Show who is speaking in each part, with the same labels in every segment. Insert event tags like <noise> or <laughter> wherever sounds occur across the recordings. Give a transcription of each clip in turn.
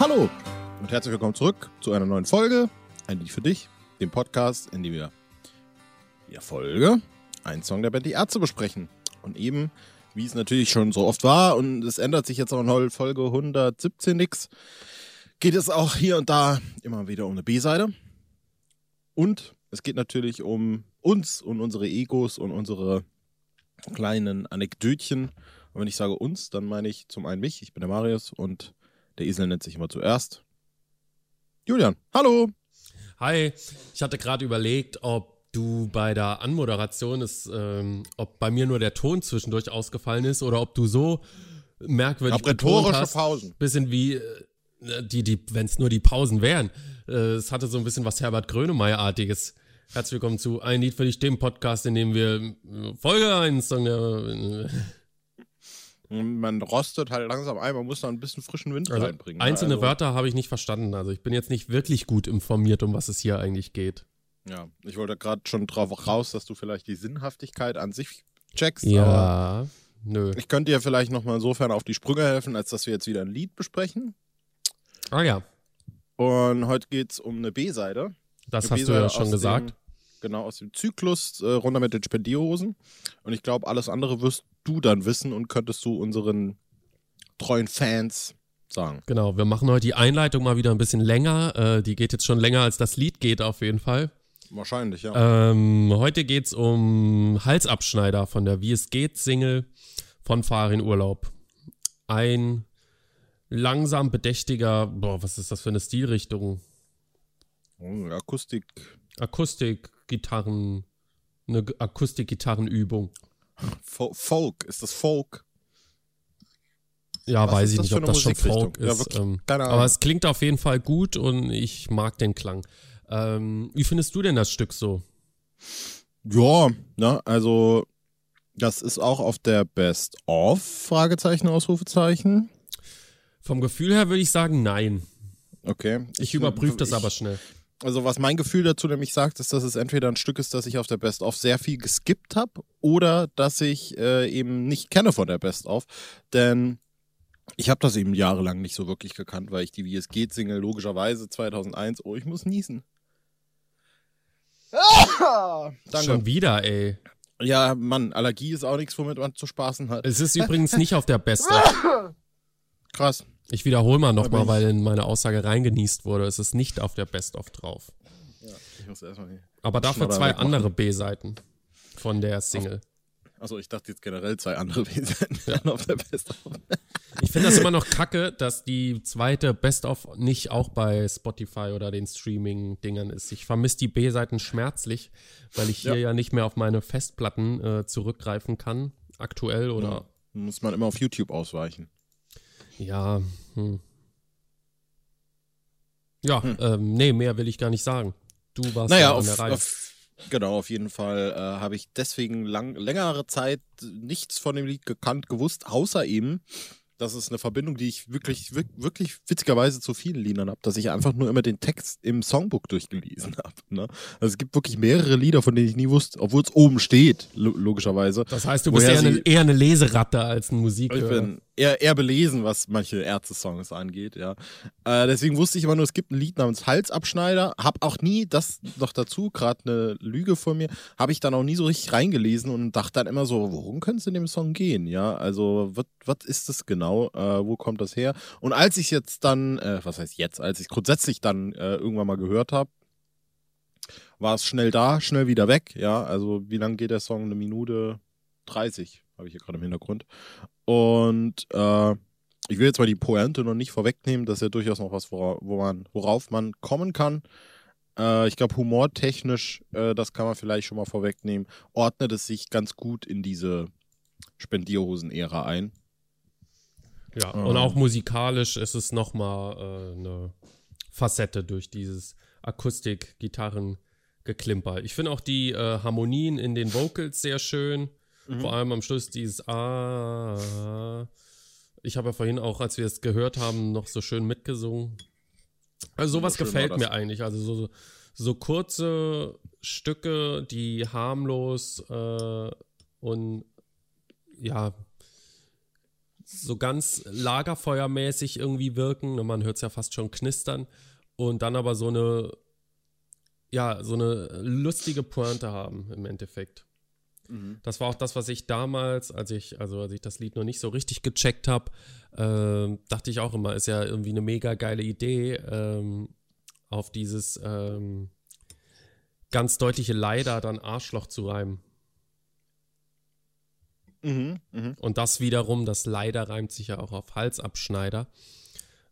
Speaker 1: Hallo und herzlich willkommen zurück zu einer neuen Folge. Ein Lied für dich, dem Podcast, in dem wir in der Folge einen Song der Band Die Ärzte besprechen. Und eben, wie es natürlich schon so oft war, und es ändert sich jetzt auch in Folge 117 nichts, geht es auch hier und da immer wieder um eine B-Seite. Und es geht natürlich um uns und unsere Egos und unsere kleinen Anekdötchen. Und wenn ich sage uns, dann meine ich zum einen mich, ich bin der Marius und der Esel nennt sich immer zuerst. Julian, hallo.
Speaker 2: Hi, ich hatte gerade überlegt, ob du bei der Anmoderation ist, ähm, ob bei mir nur der Ton zwischendurch ausgefallen ist oder ob du so merkwürdig
Speaker 1: rhetorische hast, Pausen.
Speaker 2: Bisschen wie äh, die, die, wenn es nur die Pausen wären. Äh, es hatte so ein bisschen was Herbert Grönemeyer-artiges. Herzlich willkommen zu Ein Lied für dich, dem Podcast, in dem wir äh, Folge 1 Song der,
Speaker 1: man rostet halt langsam ein, man muss da ein bisschen frischen Wind also reinbringen.
Speaker 2: Ne? Einzelne also, Wörter habe ich nicht verstanden. Also ich bin jetzt nicht wirklich gut informiert, um was es hier eigentlich geht.
Speaker 1: Ja, ich wollte gerade schon drauf raus, dass du vielleicht die Sinnhaftigkeit an sich checkst.
Speaker 2: Ja, nö.
Speaker 1: Ich könnte dir vielleicht nochmal insofern auf die Sprünge helfen, als dass wir jetzt wieder ein Lied besprechen.
Speaker 2: Ah ja.
Speaker 1: Und heute geht es um eine B-Seite.
Speaker 2: Das hast du ja schon gesagt.
Speaker 1: Dem, genau, aus dem Zyklus äh, runter mit den Spendierhosen. Und ich glaube, alles andere wirst du dann wissen und könntest du unseren treuen Fans sagen.
Speaker 2: Genau, wir machen heute die Einleitung mal wieder ein bisschen länger. Äh, die geht jetzt schon länger, als das Lied geht, auf jeden Fall.
Speaker 1: Wahrscheinlich, ja.
Speaker 2: Ähm, heute geht es um Halsabschneider von der Wie es geht Single von Farin Urlaub. Ein langsam bedächtiger, boah, was ist das für eine Stilrichtung?
Speaker 1: Oh, Akustik.
Speaker 2: Akustik-Gitarren, eine Akustik-Gitarrenübung.
Speaker 1: Folk, ist das Folk?
Speaker 2: Ja, Was weiß ich nicht, ob das schon Folk ist. Ja, ähm, aber es klingt auf jeden Fall gut und ich mag den Klang. Ähm, wie findest du denn das Stück so?
Speaker 1: Ja, ne, also das ist auch auf der Best of Fragezeichen Ausrufezeichen.
Speaker 2: Vom Gefühl her würde ich sagen, nein.
Speaker 1: Okay.
Speaker 2: Ich, ich überprüfe das aber schnell.
Speaker 1: Also was mein Gefühl dazu nämlich sagt, ist, dass es entweder ein Stück ist, das ich auf der Best of sehr viel geskippt habe oder dass ich äh, eben nicht kenne von der Best of, denn ich habe das eben jahrelang nicht so wirklich gekannt, weil ich die Wie es geht Single logischerweise 2001, oh ich muss niesen.
Speaker 2: Ah, <laughs> danke. Schon wieder, ey.
Speaker 1: Ja, Mann, Allergie ist auch nichts, womit man zu spaßen hat.
Speaker 2: Es ist übrigens nicht auf der Best of.
Speaker 1: Krass.
Speaker 2: Ich wiederhole mal nochmal, weil in meine Aussage reingenießt wurde. Es ist nicht auf der Best-of drauf. Ja, ich muss erstmal Aber dafür zwei andere B-Seiten von der Single.
Speaker 1: Also ich dachte jetzt generell zwei andere <laughs> B-Seiten ja. <laughs> auf der Best-of.
Speaker 2: Ich finde das immer noch kacke, dass die zweite Best-of nicht auch bei Spotify oder den Streaming-Dingern ist. Ich vermisse die B-Seiten schmerzlich, weil ich hier ja. ja. nicht mehr auf meine Festplatten äh, zurückgreifen kann, aktuell oder. Ja.
Speaker 1: Muss man immer auf YouTube ausweichen.
Speaker 2: Ja, hm. Ja, hm. ähm, nee, mehr will ich gar nicht sagen. Du warst
Speaker 1: naja, auf, der Reihe. Auf, genau, auf jeden Fall äh, habe ich deswegen lang, längere Zeit nichts von dem Lied gekannt, gewusst, außer eben, das ist eine Verbindung, die ich wirklich, wirklich witzigerweise zu vielen Liedern habe, dass ich einfach nur immer den Text im Songbook durchgelesen <laughs> habe. Ne? Also es gibt wirklich mehrere Lieder, von denen ich nie wusste, obwohl es oben steht, logischerweise.
Speaker 2: Das heißt, du bist eher eine, eher eine, Leseratte als ein Musikhörer.
Speaker 1: Ich bin eher, eher belesen, was manche Ärzte-Songs angeht, ja. Äh, deswegen wusste ich immer nur, es gibt ein Lied namens Halsabschneider. Hab auch nie, das noch dazu, gerade eine Lüge von mir, habe ich dann auch nie so richtig reingelesen und dachte dann immer so, worum könnte es in dem Song gehen, ja? Also, was ist das genau? Äh, wo kommt das her? Und als ich jetzt dann, äh, was heißt jetzt, als ich grundsätzlich dann äh, irgendwann mal gehört habe, war es schnell da, schnell wieder weg, ja. Also, wie lang geht der Song? Eine Minute 30, habe ich hier gerade im Hintergrund. Und äh, ich will jetzt mal die Pointe noch nicht vorwegnehmen, das ist ja durchaus noch was, wora, wo man, worauf man kommen kann. Äh, ich glaube, humortechnisch, äh, das kann man vielleicht schon mal vorwegnehmen, ordnet es sich ganz gut in diese Spendierhosen-Ära ein.
Speaker 2: Ja, ähm. und auch musikalisch ist es nochmal äh, eine Facette durch dieses Akustik-Gitarren-Geklimper. Ich finde auch die äh, Harmonien in den Vocals sehr schön. Mhm. Vor allem am Schluss dieses Ah. Ich habe ja vorhin auch, als wir es gehört haben, noch so schön mitgesungen. Also sowas so gefällt mir eigentlich. Also so, so kurze Stücke, die harmlos äh, und ja so ganz lagerfeuermäßig irgendwie wirken. Und man hört es ja fast schon knistern. Und dann aber so eine, ja, so eine lustige Pointe haben im Endeffekt. Mhm. Das war auch das, was ich damals, als ich, also als ich das Lied noch nicht so richtig gecheckt habe, äh, dachte ich auch immer, ist ja irgendwie eine mega geile Idee, ähm, auf dieses ähm, ganz deutliche Leider dann Arschloch zu reimen. Mhm, mh. Und das wiederum, das Leider reimt sich ja auch auf Halsabschneider.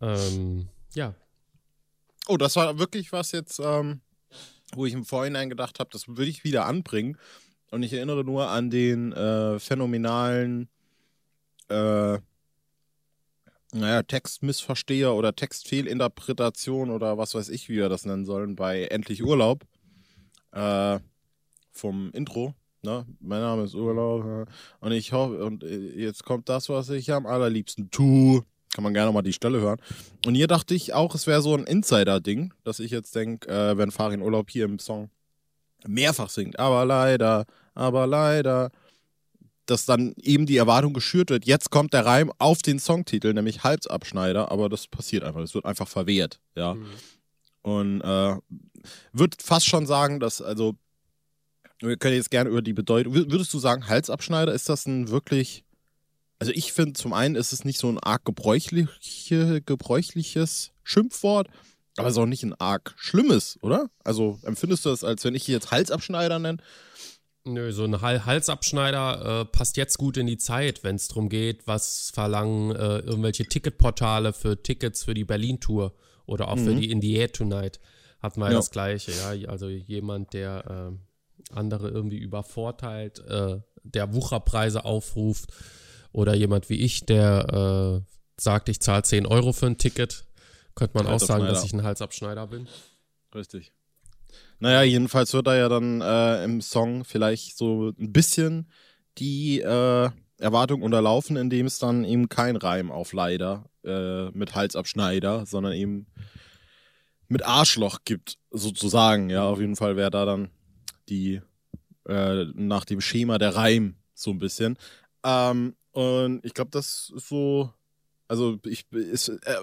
Speaker 2: Ähm, ja.
Speaker 1: Oh, das war wirklich was jetzt, ähm, wo ich im Vorhinein gedacht habe, das würde ich wieder anbringen. Und ich erinnere nur an den äh, phänomenalen, äh, naja, Textmissversteher oder Textfehlinterpretation oder was weiß ich, wie wir das nennen sollen, bei Endlich Urlaub äh, vom Intro. Ne? Mein Name ist Urlaub und ich hoffe, und äh, jetzt kommt das, was ich am allerliebsten tue. Kann man gerne mal die Stelle hören. Und hier dachte ich auch, es wäre so ein Insider-Ding, dass ich jetzt denke, äh, wenn Farin Urlaub hier im Song mehrfach singt, aber leider, aber leider, dass dann eben die Erwartung geschürt wird, jetzt kommt der Reim auf den Songtitel, nämlich Halsabschneider, aber das passiert einfach, es wird einfach verwehrt, ja. Mhm. Und äh, würde fast schon sagen, dass, also, wir können jetzt gerne über die Bedeutung, würdest du sagen, Halsabschneider, ist das ein wirklich, also ich finde, zum einen ist es nicht so ein arg gebräuchliche, gebräuchliches Schimpfwort, aber es ist auch nicht ein arg schlimmes, oder? Also empfindest du das, als wenn ich jetzt Halsabschneider nenne?
Speaker 2: Nö, so ein Halsabschneider äh, passt jetzt gut in die Zeit, wenn es darum geht, was verlangen äh, irgendwelche Ticketportale für Tickets für die Berlin-Tour oder auch mhm. für die In the Air Tonight. Hat man ja. das Gleiche, ja. Also jemand, der äh, andere irgendwie übervorteilt, äh, der Wucherpreise aufruft oder jemand wie ich, der äh, sagt, ich zahle 10 Euro für ein Ticket, könnte man auch sagen, dass ich ein Halsabschneider bin.
Speaker 1: Richtig. Naja, jedenfalls wird da ja dann äh, im Song vielleicht so ein bisschen die äh, Erwartung unterlaufen, indem es dann eben kein Reim auf leider äh, mit Halsabschneider, sondern eben mit Arschloch gibt, sozusagen. Ja, auf jeden Fall wäre da dann die äh, nach dem Schema der Reim so ein bisschen. Ähm, und ich glaube, das ist so, also ich, ist, äh,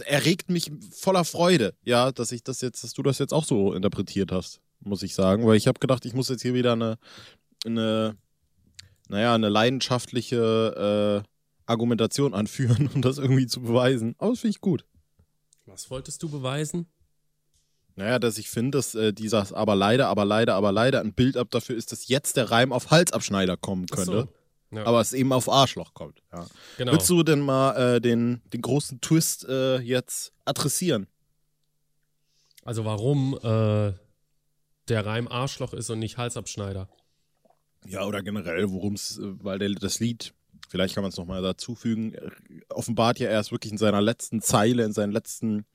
Speaker 1: erregt mich voller Freude, ja, dass ich das jetzt, dass du das jetzt auch so interpretiert hast, muss ich sagen, weil ich habe gedacht, ich muss jetzt hier wieder eine, eine, naja, eine leidenschaftliche äh, Argumentation anführen, <laughs> um das irgendwie zu beweisen. Aber das finde ich gut.
Speaker 2: Was wolltest du beweisen?
Speaker 1: Naja, dass ich finde, dass äh, dieser aber leider, aber leider, aber leider ein Bild ab dafür ist, dass jetzt der Reim auf Halsabschneider kommen könnte. So. Ja. Aber es eben auf Arschloch kommt. Ja. Genau. Willst du denn mal äh, den, den großen Twist äh, jetzt adressieren?
Speaker 2: Also warum äh, der Reim Arschloch ist und nicht Halsabschneider?
Speaker 1: Ja, oder generell, worum es, äh, weil der, das Lied, vielleicht kann man es nochmal dazufügen, äh, offenbart ja erst wirklich in seiner letzten Zeile, in seinen letzten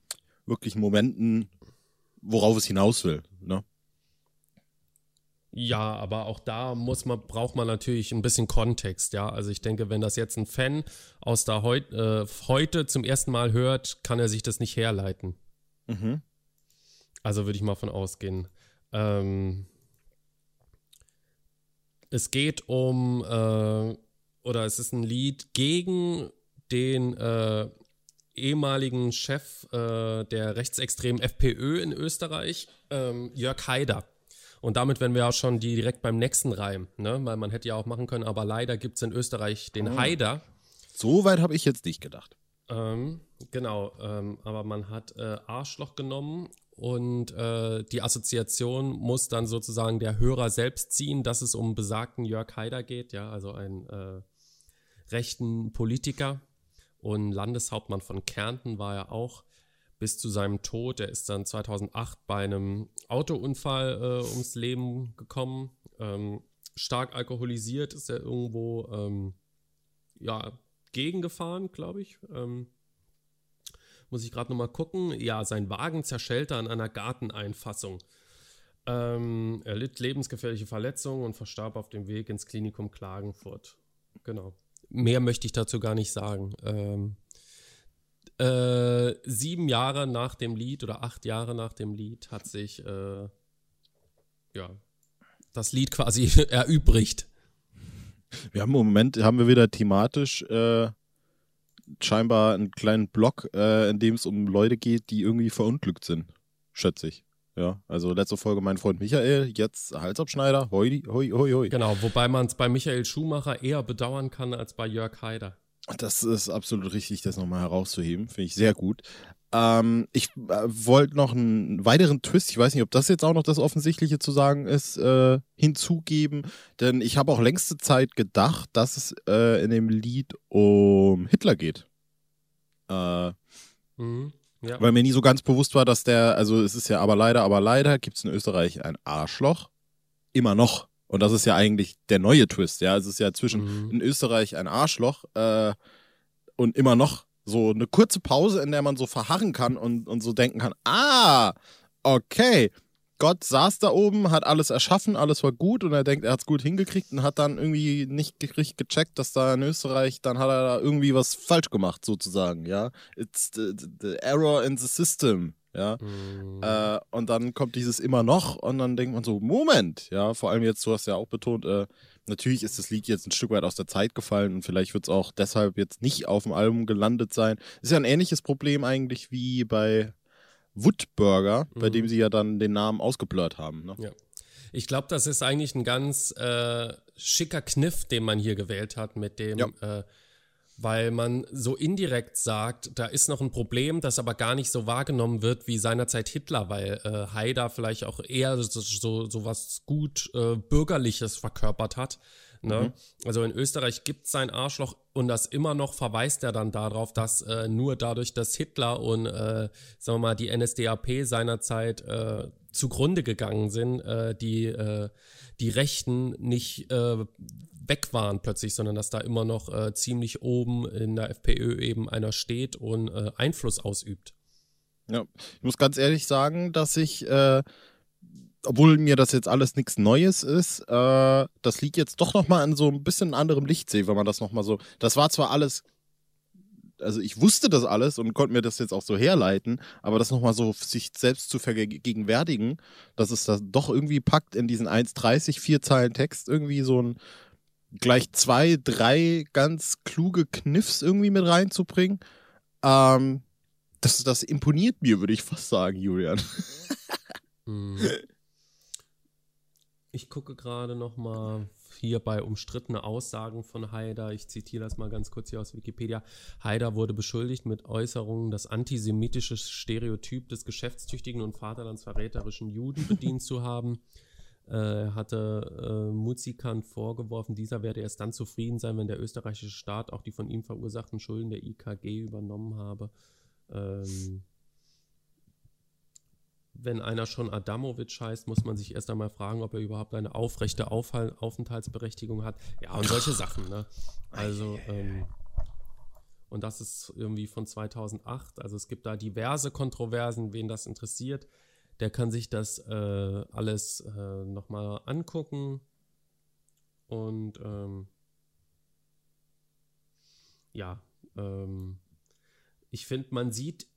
Speaker 1: wirklichen Momenten, worauf es hinaus will. Ne?
Speaker 2: Ja, aber auch da muss man, braucht man natürlich ein bisschen Kontext, ja. Also ich denke, wenn das jetzt ein Fan aus der Heut, äh, heute zum ersten Mal hört, kann er sich das nicht herleiten. Mhm. Also würde ich mal von ausgehen. Ähm, es geht um, äh, oder es ist ein Lied gegen den äh, ehemaligen Chef äh, der rechtsextremen FPÖ in Österreich, ähm, Jörg Haider. Und damit wären wir auch schon direkt beim nächsten Reim, ne? Weil man hätte ja auch machen können, aber leider gibt es in Österreich den oh. Haider.
Speaker 1: So weit habe ich jetzt nicht gedacht.
Speaker 2: Ähm, genau, ähm, aber man hat äh, Arschloch genommen und äh, die Assoziation muss dann sozusagen der Hörer selbst ziehen, dass es um besagten Jörg Haider geht, ja, also einen äh, rechten Politiker und Landeshauptmann von Kärnten war er auch bis zu seinem Tod. Er ist dann 2008 bei einem Autounfall äh, ums Leben gekommen. Ähm, stark alkoholisiert ist er irgendwo ähm, ja, gegengefahren, glaube ich. Ähm, muss ich gerade nochmal gucken. Ja, sein Wagen zerschellte an einer Garteneinfassung. Ähm, er litt lebensgefährliche Verletzungen und verstarb auf dem Weg ins Klinikum Klagenfurt. Genau. Mehr möchte ich dazu gar nicht sagen. Äh, sieben Jahre nach dem Lied oder acht Jahre nach dem Lied hat sich äh, ja das Lied quasi <laughs> erübrigt.
Speaker 1: Wir haben im Moment haben wir wieder thematisch äh, scheinbar einen kleinen Blog, äh, in dem es um Leute geht, die irgendwie verunglückt sind. Schätze ich. Ja, also letzte Folge mein Freund Michael, jetzt Halsabschneider, hoi, hoi, hoi, hoi.
Speaker 2: Genau, wobei man es bei Michael Schumacher eher bedauern kann als bei Jörg Haider.
Speaker 1: Das ist absolut richtig, das nochmal herauszuheben. Finde ich sehr gut. Ähm, ich äh, wollte noch einen weiteren Twist, ich weiß nicht, ob das jetzt auch noch das Offensichtliche zu sagen ist, äh, hinzugeben. Denn ich habe auch längste Zeit gedacht, dass es äh, in dem Lied um Hitler geht. Äh, mhm, ja. Weil mir nie so ganz bewusst war, dass der, also es ist ja aber leider, aber leider gibt es in Österreich ein Arschloch. Immer noch. Und das ist ja eigentlich der neue Twist, ja. Es ist ja zwischen mhm. in Österreich ein Arschloch äh, und immer noch so eine kurze Pause, in der man so verharren kann und, und so denken kann, ah, okay, Gott saß da oben, hat alles erschaffen, alles war gut und er denkt, er hat es gut hingekriegt und hat dann irgendwie nicht richtig gecheckt, dass da in Österreich, dann hat er da irgendwie was falsch gemacht, sozusagen, ja. It's the, the error in the system, ja. Mhm. Äh, und dann kommt dieses immer noch und dann denkt man so, Moment, ja, vor allem jetzt, du hast ja auch betont, äh, natürlich ist das Lied jetzt ein Stück weit aus der Zeit gefallen und vielleicht wird es auch deshalb jetzt nicht auf dem Album gelandet sein. Ist ja ein ähnliches Problem eigentlich wie bei Woodburger, mhm. bei dem sie ja dann den Namen ausgeblurrt haben. Ne?
Speaker 2: Ja. Ich glaube, das ist eigentlich ein ganz äh, schicker Kniff, den man hier gewählt hat, mit dem, ja. Weil man so indirekt sagt, da ist noch ein Problem, das aber gar nicht so wahrgenommen wird wie seinerzeit Hitler, weil äh, Haider vielleicht auch eher so, so, so was gut äh, Bürgerliches verkörpert hat. Ne? Mhm. Also in Österreich gibt es sein Arschloch und das immer noch verweist er dann darauf, dass äh, nur dadurch, dass Hitler und äh, sagen wir mal die NSDAP seinerzeit äh, zugrunde gegangen sind, äh, die, äh, die Rechten nicht äh, weg waren plötzlich, sondern dass da immer noch äh, ziemlich oben in der FPÖ eben einer steht und äh, Einfluss ausübt.
Speaker 1: Ja, ich muss ganz ehrlich sagen, dass ich äh, obwohl mir das jetzt alles nichts Neues ist, äh, das liegt jetzt doch nochmal in so ein bisschen anderem Licht sehe, wenn man das nochmal so. Das war zwar alles, also ich wusste das alles und konnte mir das jetzt auch so herleiten, aber das nochmal so sich selbst zu vergegenwärtigen, dass es das doch irgendwie packt in diesen 1,30, vier Zeilen Text irgendwie so ein gleich zwei, drei ganz kluge Kniffs irgendwie mit reinzubringen. Ähm, das, das imponiert mir, würde ich fast sagen, Julian.
Speaker 2: Mhm. Ich gucke gerade noch mal hier bei umstrittene Aussagen von Haider. Ich zitiere das mal ganz kurz hier aus Wikipedia. Haider wurde beschuldigt mit Äußerungen, das antisemitische Stereotyp des geschäftstüchtigen und vaterlandsverräterischen Juden bedient zu haben. Er hatte äh, Muzikan vorgeworfen, dieser werde erst dann zufrieden sein, wenn der österreichische Staat auch die von ihm verursachten Schulden der IKG übernommen habe. Ähm, wenn einer schon Adamovic heißt, muss man sich erst einmal fragen, ob er überhaupt eine aufrechte Aufhal Aufenthaltsberechtigung hat. Ja, und solche Sachen, ne? Also, ähm, und das ist irgendwie von 2008. Also es gibt da diverse Kontroversen, wen das interessiert. Der kann sich das äh, alles äh, nochmal angucken. Und ähm, ja, ähm, ich finde, man sieht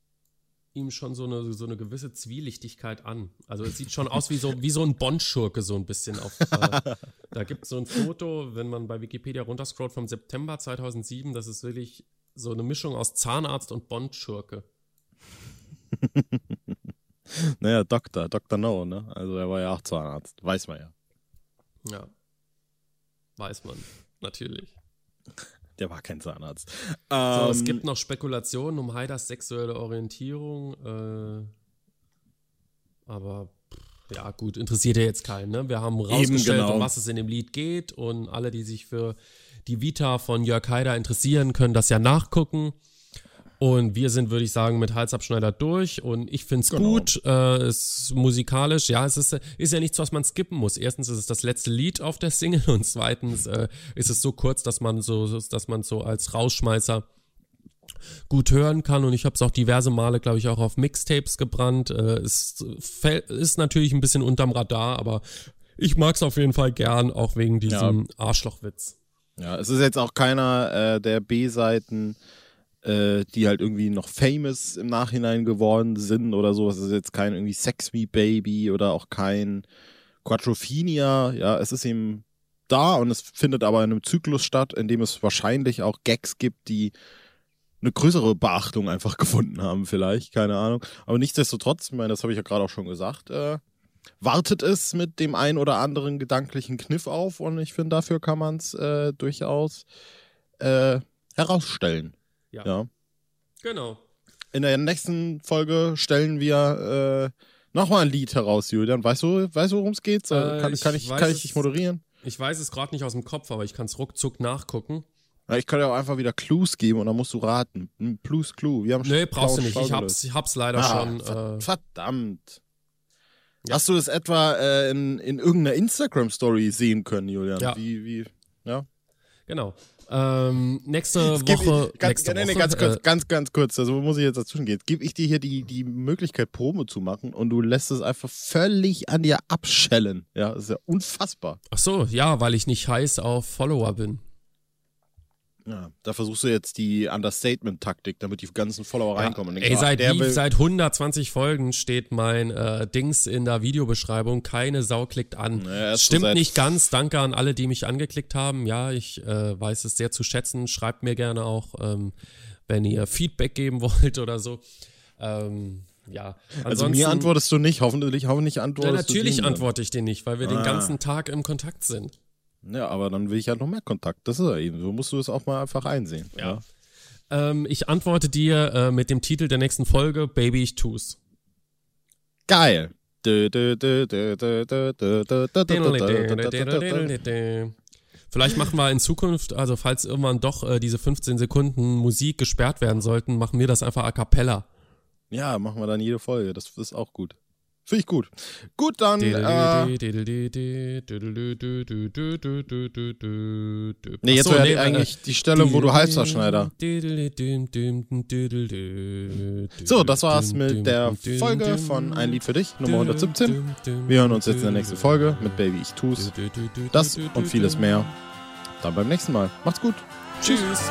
Speaker 2: ihm schon so eine, so eine gewisse Zwielichtigkeit an. Also es sieht schon aus wie so, wie so ein Bond-Schurke so ein bisschen. Auf, äh, <laughs> da gibt es so ein Foto, wenn man bei Wikipedia runterscrollt vom September 2007, das ist wirklich so eine Mischung aus Zahnarzt und Bond-Schurke. <laughs> <laughs>
Speaker 1: naja, Doktor, Dr. No, ne? Also er war ja auch Zahnarzt, weiß man ja.
Speaker 2: Ja, weiß man, natürlich
Speaker 1: der war kein Zahnarzt.
Speaker 2: Ähm, so, es ähm, gibt noch Spekulationen um Haiders sexuelle Orientierung, äh, aber ja, gut, interessiert ja jetzt keinen. Ne? Wir haben rausgestellt, genau. um was es in dem Lied geht und alle, die sich für die Vita von Jörg Haider interessieren, können das ja nachgucken. Und wir sind, würde ich sagen, mit Halsabschneider durch. Und ich finde es genau. gut. Äh, ist musikalisch. Ja, es ist, ist ja nichts, was man skippen muss. Erstens ist es das letzte Lied auf der Single und zweitens äh, ist es so kurz, dass man so, dass man so als Rausschmeißer gut hören kann und ich habe es auch diverse Male, glaube ich, auch auf Mixtapes gebrannt. Äh, es ist natürlich ein bisschen unterm Radar, aber ich mag es auf jeden Fall gern, auch wegen diesem ja. Arschlochwitz.
Speaker 1: Ja, es ist jetzt auch keiner äh, der B-Seiten äh, die halt irgendwie noch famous im Nachhinein geworden sind oder so. Es ist jetzt kein irgendwie Sex Me Baby oder auch kein Quattrophenia. Ja, es ist eben da und es findet aber in einem Zyklus statt, in dem es wahrscheinlich auch Gags gibt, die eine größere Beachtung einfach <laughs> gefunden haben, vielleicht, keine Ahnung. Aber nichtsdestotrotz, ich meine, das habe ich ja gerade auch schon gesagt, äh, wartet es mit dem ein oder anderen gedanklichen Kniff auf und ich finde, dafür kann man es äh, durchaus äh, herausstellen.
Speaker 2: Ja.
Speaker 1: ja.
Speaker 2: Genau.
Speaker 1: In der nächsten Folge stellen wir äh, nochmal ein Lied heraus, Julian. Weißt du, weißt du worum es geht?
Speaker 2: Äh,
Speaker 1: kann,
Speaker 2: ich
Speaker 1: kann, ich, kann ich dich moderieren?
Speaker 2: Ich weiß es gerade nicht aus dem Kopf, aber ich kann es ruckzuck nachgucken.
Speaker 1: Ja, ich kann dir auch einfach wieder Clues geben und dann musst du raten. Ein Plus Clue. Wir haben
Speaker 2: Nee, brauchst du nicht. Ich hab's, ich hab's leider
Speaker 1: Ah,
Speaker 2: schon. Äh,
Speaker 1: verdammt.
Speaker 2: Ja.
Speaker 1: Hast du das etwa äh, in, in irgendeiner Instagram-Story sehen können, Julian?
Speaker 2: Ja.
Speaker 1: Wie, wie, ja?
Speaker 2: Genau. Ähm, nächste Woche.
Speaker 1: ich, ganz,
Speaker 2: nächste
Speaker 1: nee,
Speaker 2: Woche
Speaker 1: ganz kurz,
Speaker 2: äh,
Speaker 1: ganz, ganz kurz, also muss ich jetzt dazwischen gehen. Gebe ich dir hier die, die Möglichkeit, Promo zu machen und du lässt es einfach völlig an dir abschellen. Ja, das ist ja unfassbar.
Speaker 2: ach so, ja, weil ich nicht heiß auf Follower bin.
Speaker 1: Ja, da versuchst du jetzt die Understatement-Taktik, damit die ganzen Follower reinkommen. Und denkst,
Speaker 2: Ey, seit, wie, seit 120 Folgen steht mein äh, Dings in der Videobeschreibung. Keine Sau klickt an.
Speaker 1: Naja, so
Speaker 2: Stimmt
Speaker 1: seit-
Speaker 2: nicht ganz. Danke an alle, die mich angeklickt haben. Ja, ich äh, weiß es sehr zu schätzen. Schreibt mir gerne auch, ähm, wenn ihr Feedback geben <laughs> wollt oder so. Ähm, ja,
Speaker 1: Also mir antwortest du nicht, hoffentlich, hoffentlich
Speaker 2: Ja,
Speaker 1: antwortest du
Speaker 2: natürlich
Speaker 1: denen dann.
Speaker 2: antworte ich dir nicht, weil wir den
Speaker 1: Ah.
Speaker 2: ganzen Tag im Kontakt sind.
Speaker 1: Ja, aber dann will ich ja noch mehr Kontakt. Das ist ja eben. So musst du es auch mal einfach einsehen.
Speaker 2: Ja. ja. Ähm, ich antworte dir äh, mit dem Titel der nächsten Folge: Baby, ich tu's.
Speaker 1: Geil.
Speaker 2: Vielleicht machen wir in Zukunft, also falls irgendwann doch äh, diese 15 Sekunden Musik gesperrt werden sollten, machen wir das einfach a cappella.
Speaker 1: Ja, machen wir dann jede Folge. Das ist auch gut. Finde ich gut. Gut, dann. Äh,
Speaker 2: nee,
Speaker 1: jetzt wäre eigentlich die Stelle, wo du Halsverschneider. So, das war's mit der Folge von Ein Lied für dich, Nummer 117. Wir hören uns jetzt in der nächsten Folge mit Baby Ich Tu's. Das und vieles mehr. Dann beim nächsten Mal. Macht's gut.
Speaker 2: Tschüss.